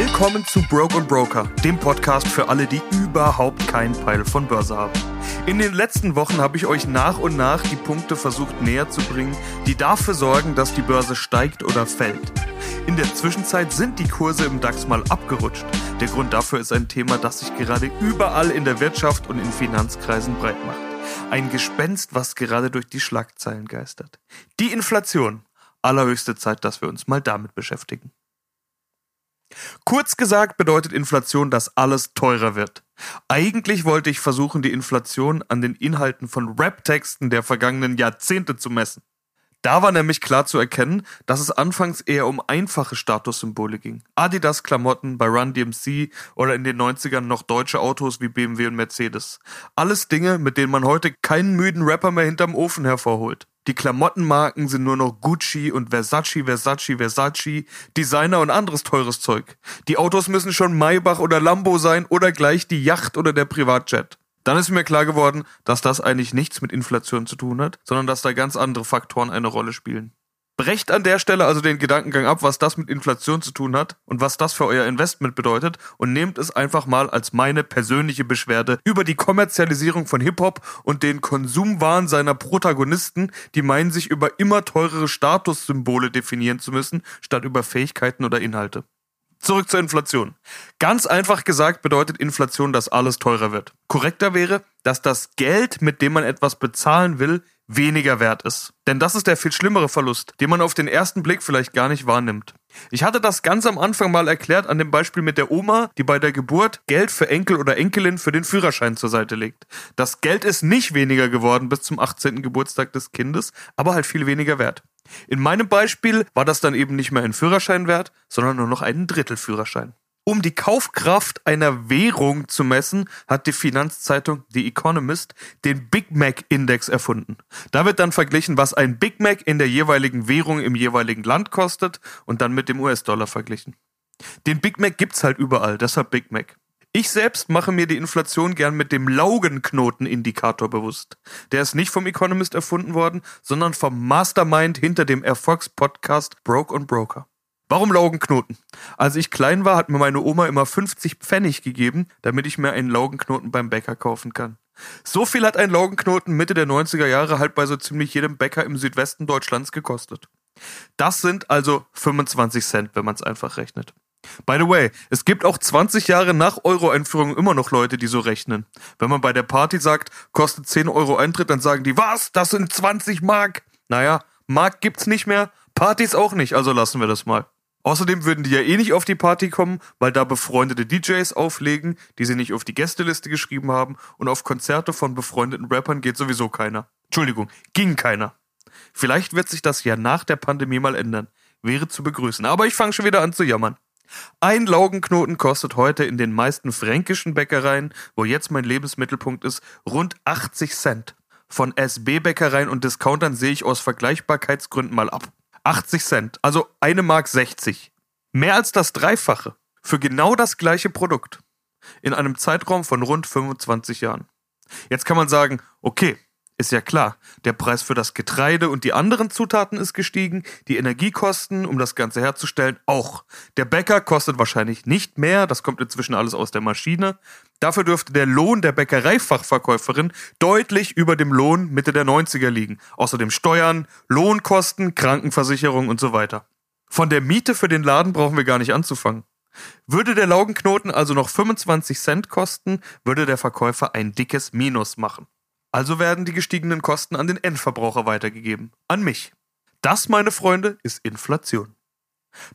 Willkommen zu Broke und Broker, dem Podcast für alle, die überhaupt keinen Peil von Börse haben. In den letzten Wochen habe ich euch nach und nach die Punkte versucht näher zu bringen, die dafür sorgen, dass die Börse steigt oder fällt. In der Zwischenzeit sind die Kurse im DAX mal abgerutscht. Der Grund dafür ist ein Thema, das sich gerade überall in der Wirtschaft und in Finanzkreisen breit macht. Ein Gespenst, was gerade durch die Schlagzeilen geistert. Die Inflation. Allerhöchste Zeit, dass wir uns mal damit beschäftigen. Kurz gesagt bedeutet Inflation, dass alles teurer wird. Eigentlich wollte ich versuchen, die Inflation an den Inhalten von Rap-Texten der vergangenen Jahrzehnte zu messen. Da war nämlich klar zu erkennen, dass es anfangs eher um einfache Statussymbole ging. Adidas-Klamotten bei Run DMC oder in den 90ern noch deutsche Autos wie BMW und Mercedes. Alles Dinge, mit denen man heute keinen müden Rapper mehr hinterm Ofen hervorholt. Die Klamottenmarken sind nur noch Gucci und Versace, Versace, Versace, Designer und anderes teures Zeug. Die Autos müssen schon Maybach oder Lambo sein oder gleich die Yacht oder der Privatjet. Dann ist mir klar geworden, dass das eigentlich nichts mit Inflation zu tun hat, sondern dass da ganz andere Faktoren eine Rolle spielen. Brecht an der Stelle also den Gedankengang ab, was das mit Inflation zu tun hat und was das für euer Investment bedeutet und nehmt es einfach mal als meine persönliche Beschwerde über die Kommerzialisierung von Hip-Hop und den Konsumwahn seiner Protagonisten, die meinen, sich über immer teurere Statussymbole definieren zu müssen, statt über Fähigkeiten oder Inhalte. Zurück zur Inflation. Ganz einfach gesagt bedeutet Inflation, dass alles teurer wird. Korrekter wäre, dass das Geld, mit dem man etwas bezahlen will, weniger wert ist. Denn das ist der viel schlimmere Verlust, den man auf den ersten Blick vielleicht gar nicht wahrnimmt. Ich hatte das ganz am Anfang mal erklärt an dem Beispiel mit der Oma, die bei der Geburt Geld für Enkel oder Enkelin für den Führerschein zur Seite legt. Das Geld ist nicht weniger geworden bis zum 18. Geburtstag des Kindes, aber halt viel weniger wert. In meinem Beispiel war das dann eben nicht mehr ein Führerschein wert, sondern nur noch einen Drittelführerschein. Um die Kaufkraft einer Währung zu messen, hat die Finanzzeitung The Economist den Big Mac Index erfunden. Da wird dann verglichen, was ein Big Mac in der jeweiligen Währung im jeweiligen Land kostet und dann mit dem US-Dollar verglichen. Den Big Mac gibt's halt überall, deshalb Big Mac. Ich selbst mache mir die Inflation gern mit dem Laugenknotenindikator bewusst. Der ist nicht vom Economist erfunden worden, sondern vom Mastermind hinter dem Erfolgspodcast Broke und Broker. Warum Laugenknoten? Als ich klein war, hat mir meine Oma immer 50 Pfennig gegeben, damit ich mir einen Laugenknoten beim Bäcker kaufen kann. So viel hat ein Laugenknoten Mitte der 90er Jahre halt bei so ziemlich jedem Bäcker im Südwesten Deutschlands gekostet. Das sind also 25 Cent, wenn man es einfach rechnet. By the way, es gibt auch 20 Jahre nach Euro-Einführung immer noch Leute, die so rechnen. Wenn man bei der Party sagt, kostet 10 Euro Eintritt, dann sagen die, was? Das sind 20 Mark. Naja, Mark gibt's nicht mehr, Partys auch nicht, also lassen wir das mal. Außerdem würden die ja eh nicht auf die Party kommen, weil da befreundete DJs auflegen, die sie nicht auf die Gästeliste geschrieben haben und auf Konzerte von befreundeten Rappern geht sowieso keiner. Entschuldigung, ging keiner. Vielleicht wird sich das ja nach der Pandemie mal ändern. Wäre zu begrüßen. Aber ich fange schon wieder an zu jammern. Ein Laugenknoten kostet heute in den meisten fränkischen Bäckereien, wo jetzt mein Lebensmittelpunkt ist, rund 80 Cent. Von SB-Bäckereien und Discountern sehe ich aus Vergleichbarkeitsgründen mal ab. 80 Cent, also eine Mark 60. Mehr als das Dreifache für genau das gleiche Produkt. In einem Zeitraum von rund 25 Jahren. Jetzt kann man sagen, okay, ist ja klar, der Preis für das Getreide und die anderen Zutaten ist gestiegen, die Energiekosten, um das Ganze herzustellen, auch. Der Bäcker kostet wahrscheinlich nicht mehr, das kommt inzwischen alles aus der Maschine. Dafür dürfte der Lohn der Bäckereifachverkäuferin deutlich über dem Lohn Mitte der 90er liegen. Außerdem Steuern, Lohnkosten, Krankenversicherung und so weiter. Von der Miete für den Laden brauchen wir gar nicht anzufangen. Würde der Laugenknoten also noch 25 Cent kosten, würde der Verkäufer ein dickes Minus machen. Also werden die gestiegenen Kosten an den Endverbraucher weitergegeben. An mich. Das, meine Freunde, ist Inflation.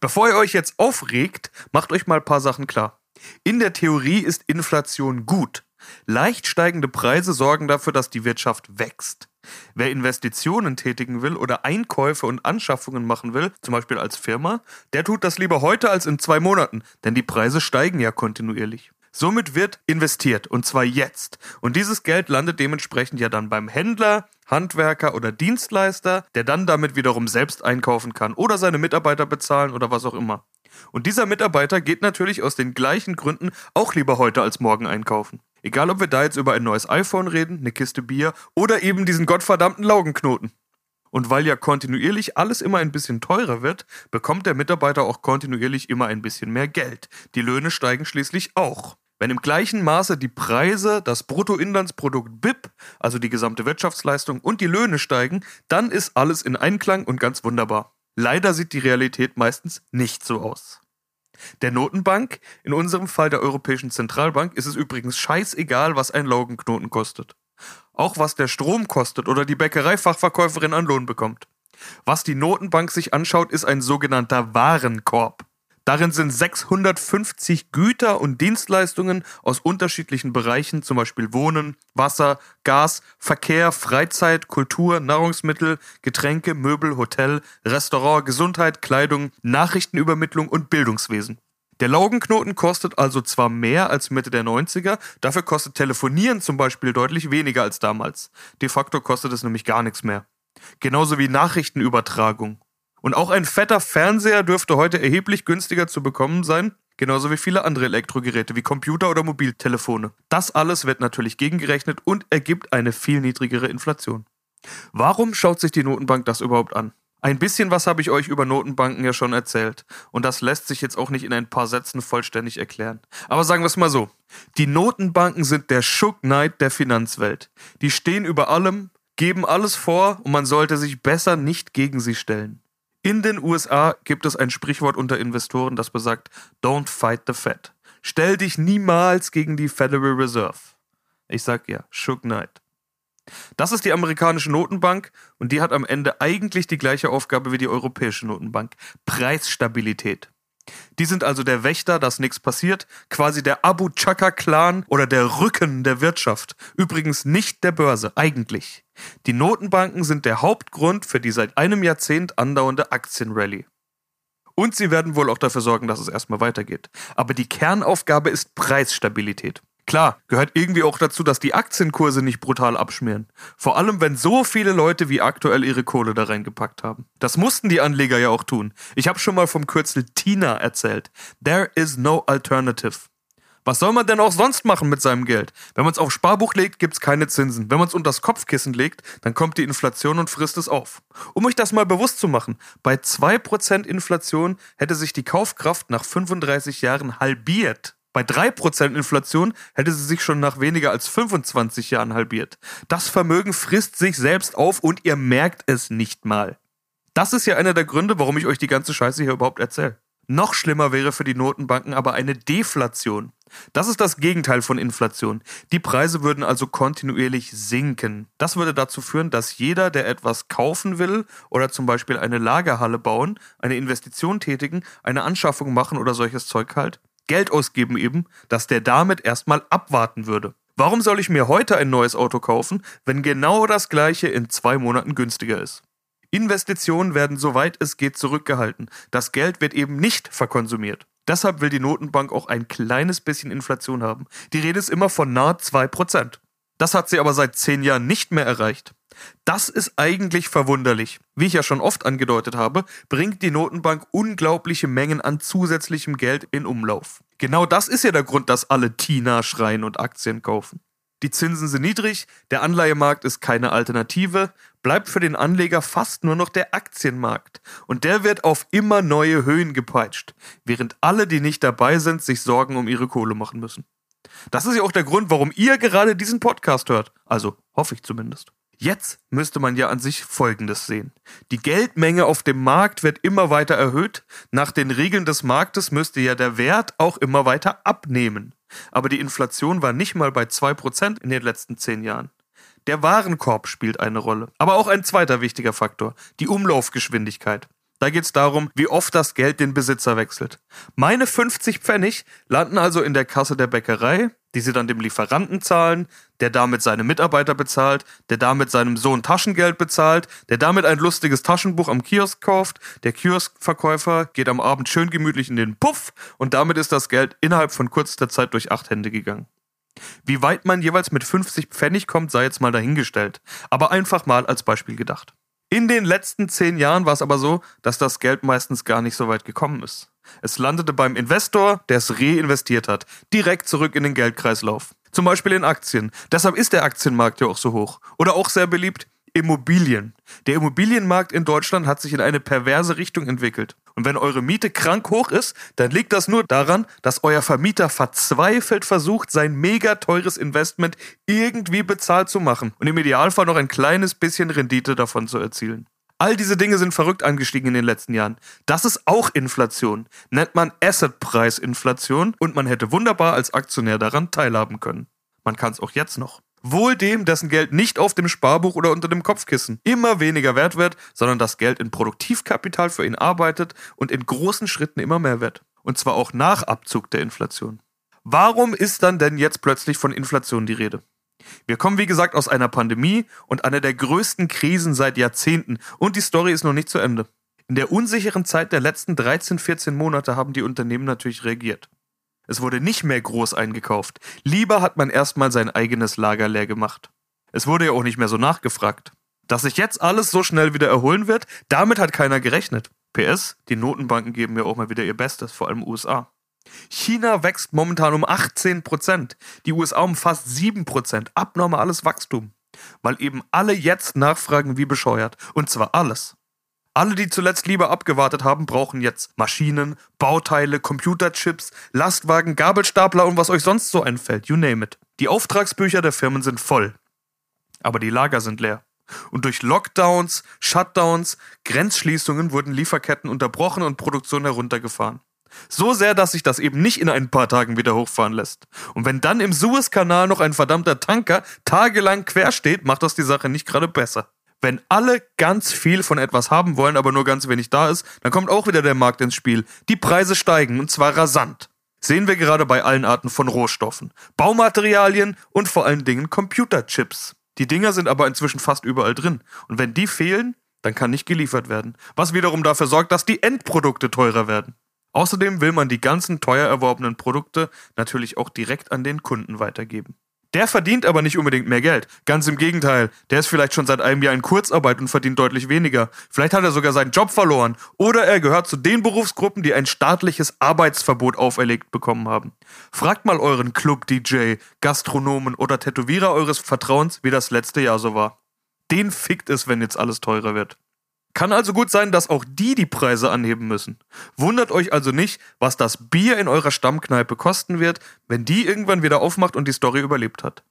Bevor ihr euch jetzt aufregt, macht euch mal ein paar Sachen klar. In der Theorie ist Inflation gut. Leicht steigende Preise sorgen dafür, dass die Wirtschaft wächst. Wer Investitionen tätigen will oder Einkäufe und Anschaffungen machen will, zum Beispiel als Firma, der tut das lieber heute als in zwei Monaten, denn die Preise steigen ja kontinuierlich. Somit wird investiert und zwar jetzt. Und dieses Geld landet dementsprechend ja dann beim Händler, Handwerker oder Dienstleister, der dann damit wiederum selbst einkaufen kann oder seine Mitarbeiter bezahlen oder was auch immer. Und dieser Mitarbeiter geht natürlich aus den gleichen Gründen auch lieber heute als morgen einkaufen. Egal, ob wir da jetzt über ein neues iPhone reden, eine Kiste Bier oder eben diesen gottverdammten Laugenknoten. Und weil ja kontinuierlich alles immer ein bisschen teurer wird, bekommt der Mitarbeiter auch kontinuierlich immer ein bisschen mehr Geld. Die Löhne steigen schließlich auch. Wenn im gleichen Maße die Preise, das Bruttoinlandsprodukt BIP, also die gesamte Wirtschaftsleistung und die Löhne steigen, dann ist alles in Einklang und ganz wunderbar. Leider sieht die Realität meistens nicht so aus. Der Notenbank, in unserem Fall der Europäischen Zentralbank, ist es übrigens scheißegal, was ein Laugenknoten kostet. Auch was der Strom kostet oder die Bäckereifachverkäuferin an Lohn bekommt. Was die Notenbank sich anschaut, ist ein sogenannter Warenkorb. Darin sind 650 Güter und Dienstleistungen aus unterschiedlichen Bereichen, zum Beispiel Wohnen, Wasser, Gas, Verkehr, Freizeit, Kultur, Nahrungsmittel, Getränke, Möbel, Hotel, Restaurant, Gesundheit, Kleidung, Nachrichtenübermittlung und Bildungswesen. Der Laugenknoten kostet also zwar mehr als Mitte der 90er, dafür kostet Telefonieren zum Beispiel deutlich weniger als damals. De facto kostet es nämlich gar nichts mehr. Genauso wie Nachrichtenübertragung. Und auch ein fetter Fernseher dürfte heute erheblich günstiger zu bekommen sein, genauso wie viele andere Elektrogeräte wie Computer oder Mobiltelefone. Das alles wird natürlich gegengerechnet und ergibt eine viel niedrigere Inflation. Warum schaut sich die Notenbank das überhaupt an? Ein bisschen was habe ich euch über Notenbanken ja schon erzählt. Und das lässt sich jetzt auch nicht in ein paar Sätzen vollständig erklären. Aber sagen wir es mal so. Die Notenbanken sind der Shook Knight der Finanzwelt. Die stehen über allem, geben alles vor und man sollte sich besser nicht gegen sie stellen. In den USA gibt es ein Sprichwort unter Investoren, das besagt, don't fight the Fed. Stell dich niemals gegen die Federal Reserve. Ich sag ja, Shook Knight. Das ist die amerikanische Notenbank und die hat am Ende eigentlich die gleiche Aufgabe wie die europäische Notenbank. Preisstabilität. Die sind also der Wächter, dass nichts passiert, quasi der Abu Chaka-Clan oder der Rücken der Wirtschaft. Übrigens nicht der Börse, eigentlich. Die Notenbanken sind der Hauptgrund für die seit einem Jahrzehnt andauernde Aktienrallye. Und sie werden wohl auch dafür sorgen, dass es erstmal weitergeht. Aber die Kernaufgabe ist Preisstabilität. Klar, gehört irgendwie auch dazu, dass die Aktienkurse nicht brutal abschmieren. Vor allem, wenn so viele Leute wie aktuell ihre Kohle da reingepackt haben. Das mussten die Anleger ja auch tun. Ich habe schon mal vom Kürzel TINA erzählt. There is no alternative. Was soll man denn auch sonst machen mit seinem Geld? Wenn man es auf Sparbuch legt, gibt's keine Zinsen. Wenn man es unter Kopfkissen legt, dann kommt die Inflation und frisst es auf. Um euch das mal bewusst zu machen, bei 2% Inflation hätte sich die Kaufkraft nach 35 Jahren halbiert. Bei 3% Inflation hätte sie sich schon nach weniger als 25 Jahren halbiert. Das Vermögen frisst sich selbst auf und ihr merkt es nicht mal. Das ist ja einer der Gründe, warum ich euch die ganze Scheiße hier überhaupt erzähle. Noch schlimmer wäre für die Notenbanken aber eine Deflation. Das ist das Gegenteil von Inflation. Die Preise würden also kontinuierlich sinken. Das würde dazu führen, dass jeder, der etwas kaufen will oder zum Beispiel eine Lagerhalle bauen, eine Investition tätigen, eine Anschaffung machen oder solches Zeug halt, Geld ausgeben eben, dass der damit erstmal abwarten würde. Warum soll ich mir heute ein neues Auto kaufen, wenn genau das gleiche in zwei Monaten günstiger ist? Investitionen werden soweit es geht zurückgehalten. Das Geld wird eben nicht verkonsumiert. Deshalb will die Notenbank auch ein kleines bisschen Inflation haben. Die Rede ist immer von nahe 2%. Das hat sie aber seit zehn Jahren nicht mehr erreicht. Das ist eigentlich verwunderlich. Wie ich ja schon oft angedeutet habe, bringt die Notenbank unglaubliche Mengen an zusätzlichem Geld in Umlauf. Genau das ist ja der Grund, dass alle Tina schreien und Aktien kaufen. Die Zinsen sind niedrig, der Anleihemarkt ist keine Alternative, bleibt für den Anleger fast nur noch der Aktienmarkt. Und der wird auf immer neue Höhen gepeitscht, während alle, die nicht dabei sind, sich Sorgen um ihre Kohle machen müssen. Das ist ja auch der Grund, warum ihr gerade diesen Podcast hört. Also hoffe ich zumindest. Jetzt müsste man ja an sich Folgendes sehen. Die Geldmenge auf dem Markt wird immer weiter erhöht. Nach den Regeln des Marktes müsste ja der Wert auch immer weiter abnehmen. Aber die Inflation war nicht mal bei 2% in den letzten 10 Jahren. Der Warenkorb spielt eine Rolle. Aber auch ein zweiter wichtiger Faktor, die Umlaufgeschwindigkeit. Da geht es darum, wie oft das Geld den Besitzer wechselt. Meine 50 Pfennig landen also in der Kasse der Bäckerei, die sie dann dem Lieferanten zahlen, der damit seine Mitarbeiter bezahlt, der damit seinem Sohn Taschengeld bezahlt, der damit ein lustiges Taschenbuch am Kiosk kauft, der Kioskverkäufer geht am Abend schön gemütlich in den Puff und damit ist das Geld innerhalb von kurzer Zeit durch acht Hände gegangen. Wie weit man jeweils mit 50 Pfennig kommt, sei jetzt mal dahingestellt, aber einfach mal als Beispiel gedacht. In den letzten zehn Jahren war es aber so, dass das Geld meistens gar nicht so weit gekommen ist. Es landete beim Investor, der es reinvestiert hat, direkt zurück in den Geldkreislauf. Zum Beispiel in Aktien. Deshalb ist der Aktienmarkt ja auch so hoch. Oder auch sehr beliebt Immobilien. Der Immobilienmarkt in Deutschland hat sich in eine perverse Richtung entwickelt. Und wenn eure Miete krank hoch ist, dann liegt das nur daran, dass euer Vermieter verzweifelt versucht, sein mega teures Investment irgendwie bezahlt zu machen und im Idealfall noch ein kleines bisschen Rendite davon zu erzielen. All diese Dinge sind verrückt angestiegen in den letzten Jahren. Das ist auch Inflation. Nennt man Assetpreisinflation und man hätte wunderbar als Aktionär daran teilhaben können. Man kann es auch jetzt noch. Wohl dem, dessen Geld nicht auf dem Sparbuch oder unter dem Kopfkissen immer weniger wert wird, sondern das Geld in Produktivkapital für ihn arbeitet und in großen Schritten immer mehr wird. Und zwar auch nach Abzug der Inflation. Warum ist dann denn jetzt plötzlich von Inflation die Rede? Wir kommen wie gesagt aus einer Pandemie und einer der größten Krisen seit Jahrzehnten und die Story ist noch nicht zu Ende. In der unsicheren Zeit der letzten 13, 14 Monate haben die Unternehmen natürlich reagiert. Es wurde nicht mehr groß eingekauft. Lieber hat man erstmal sein eigenes Lager leer gemacht. Es wurde ja auch nicht mehr so nachgefragt. Dass sich jetzt alles so schnell wieder erholen wird, damit hat keiner gerechnet. PS, die Notenbanken geben ja auch mal wieder ihr Bestes, vor allem USA. China wächst momentan um 18%, die USA um fast 7%, abnormales Wachstum. Weil eben alle jetzt nachfragen wie bescheuert. Und zwar alles. Alle, die zuletzt lieber abgewartet haben, brauchen jetzt Maschinen, Bauteile, Computerchips, Lastwagen, Gabelstapler und was euch sonst so einfällt, you name it. Die Auftragsbücher der Firmen sind voll. Aber die Lager sind leer. Und durch Lockdowns, Shutdowns, Grenzschließungen wurden Lieferketten unterbrochen und Produktion heruntergefahren. So sehr, dass sich das eben nicht in ein paar Tagen wieder hochfahren lässt. Und wenn dann im Suezkanal noch ein verdammter Tanker tagelang quer steht, macht das die Sache nicht gerade besser. Wenn alle ganz viel von etwas haben wollen, aber nur ganz wenig da ist, dann kommt auch wieder der Markt ins Spiel. Die Preise steigen und zwar rasant. Sehen wir gerade bei allen Arten von Rohstoffen, Baumaterialien und vor allen Dingen Computerchips. Die Dinger sind aber inzwischen fast überall drin. Und wenn die fehlen, dann kann nicht geliefert werden. Was wiederum dafür sorgt, dass die Endprodukte teurer werden. Außerdem will man die ganzen teuer erworbenen Produkte natürlich auch direkt an den Kunden weitergeben. Der verdient aber nicht unbedingt mehr Geld. Ganz im Gegenteil. Der ist vielleicht schon seit einem Jahr in Kurzarbeit und verdient deutlich weniger. Vielleicht hat er sogar seinen Job verloren. Oder er gehört zu den Berufsgruppen, die ein staatliches Arbeitsverbot auferlegt bekommen haben. Fragt mal euren Club-DJ, Gastronomen oder Tätowierer eures Vertrauens, wie das letzte Jahr so war. Den fickt es, wenn jetzt alles teurer wird. Kann also gut sein, dass auch die die Preise anheben müssen. Wundert euch also nicht, was das Bier in eurer Stammkneipe kosten wird, wenn die irgendwann wieder aufmacht und die Story überlebt hat.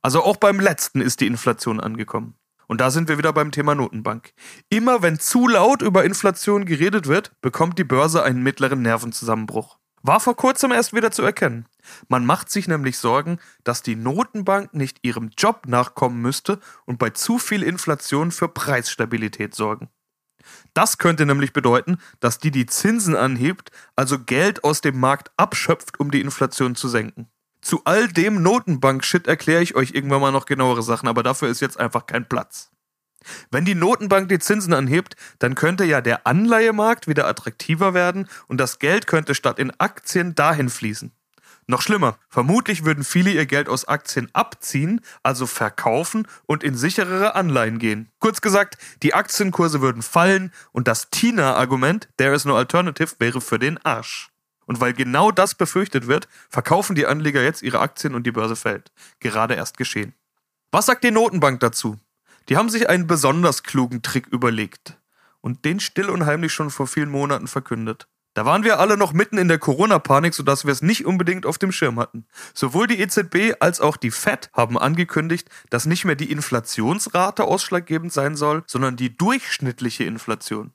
Also auch beim letzten ist die Inflation angekommen. Und da sind wir wieder beim Thema Notenbank. Immer wenn zu laut über Inflation geredet wird, bekommt die Börse einen mittleren Nervenzusammenbruch. War vor kurzem erst wieder zu erkennen. Man macht sich nämlich Sorgen, dass die Notenbank nicht ihrem Job nachkommen müsste und bei zu viel Inflation für Preisstabilität sorgen. Das könnte nämlich bedeuten, dass die die Zinsen anhebt, also Geld aus dem Markt abschöpft, um die Inflation zu senken. Zu all dem Notenbank-Shit erkläre ich euch irgendwann mal noch genauere Sachen, aber dafür ist jetzt einfach kein Platz. Wenn die Notenbank die Zinsen anhebt, dann könnte ja der Anleihemarkt wieder attraktiver werden und das Geld könnte statt in Aktien dahin fließen. Noch schlimmer, vermutlich würden viele ihr Geld aus Aktien abziehen, also verkaufen und in sicherere Anleihen gehen. Kurz gesagt, die Aktienkurse würden fallen und das Tina-Argument, there is no alternative, wäre für den Arsch. Und weil genau das befürchtet wird, verkaufen die Anleger jetzt ihre Aktien und die Börse fällt. Gerade erst geschehen. Was sagt die Notenbank dazu? Die haben sich einen besonders klugen Trick überlegt und den still und heimlich schon vor vielen Monaten verkündet. Da waren wir alle noch mitten in der Corona-Panik, sodass wir es nicht unbedingt auf dem Schirm hatten. Sowohl die EZB als auch die Fed haben angekündigt, dass nicht mehr die Inflationsrate ausschlaggebend sein soll, sondern die durchschnittliche Inflation.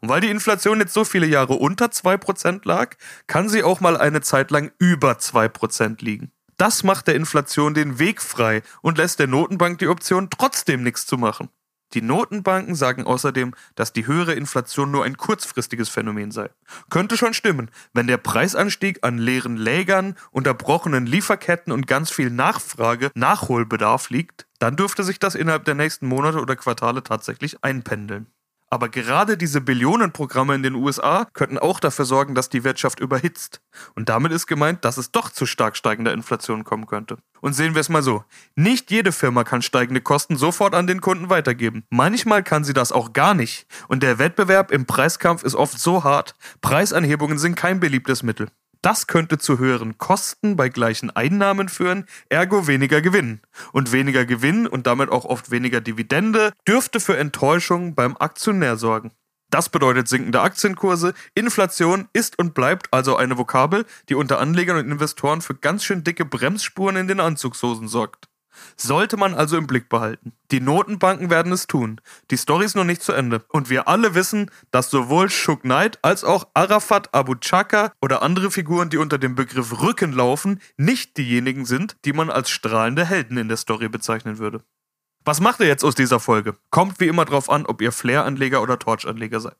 Und weil die Inflation jetzt so viele Jahre unter 2% lag, kann sie auch mal eine Zeit lang über 2% liegen. Das macht der Inflation den Weg frei und lässt der Notenbank die Option, trotzdem nichts zu machen. Die Notenbanken sagen außerdem, dass die höhere Inflation nur ein kurzfristiges Phänomen sei. Könnte schon stimmen, wenn der Preisanstieg an leeren Lägern, unterbrochenen Lieferketten und ganz viel Nachfrage Nachholbedarf liegt, dann dürfte sich das innerhalb der nächsten Monate oder Quartale tatsächlich einpendeln. Aber gerade diese Billionenprogramme in den USA könnten auch dafür sorgen, dass die Wirtschaft überhitzt. Und damit ist gemeint, dass es doch zu stark steigender Inflation kommen könnte. Und sehen wir es mal so. Nicht jede Firma kann steigende Kosten sofort an den Kunden weitergeben. Manchmal kann sie das auch gar nicht. Und der Wettbewerb im Preiskampf ist oft so hart, Preisanhebungen sind kein beliebtes Mittel. Das könnte zu höheren Kosten bei gleichen Einnahmen führen, ergo weniger Gewinn. Und weniger Gewinn und damit auch oft weniger Dividende dürfte für Enttäuschung beim Aktionär sorgen. Das bedeutet sinkende Aktienkurse. Inflation ist und bleibt also eine Vokabel, die unter Anlegern und Investoren für ganz schön dicke Bremsspuren in den Anzugshosen sorgt. Sollte man also im Blick behalten. Die Notenbanken werden es tun. Die Story ist noch nicht zu Ende. Und wir alle wissen, dass sowohl Shook Knight als auch Arafat Abu Chaka oder andere Figuren, die unter dem Begriff Rücken laufen, nicht diejenigen sind, die man als strahlende Helden in der Story bezeichnen würde. Was macht ihr jetzt aus dieser Folge? Kommt wie immer drauf an, ob ihr Flair-Anleger oder Torch-Anleger seid.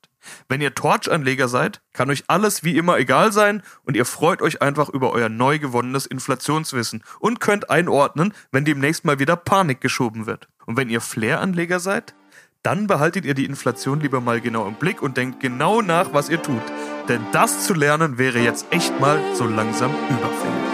Wenn ihr Torch-Anleger seid, kann euch alles wie immer egal sein und ihr freut euch einfach über euer neu gewonnenes Inflationswissen und könnt einordnen, wenn demnächst mal wieder Panik geschoben wird. Und wenn ihr Flair-Anleger seid, dann behaltet ihr die Inflation lieber mal genau im Blick und denkt genau nach, was ihr tut. Denn das zu lernen wäre jetzt echt mal so langsam überfällig.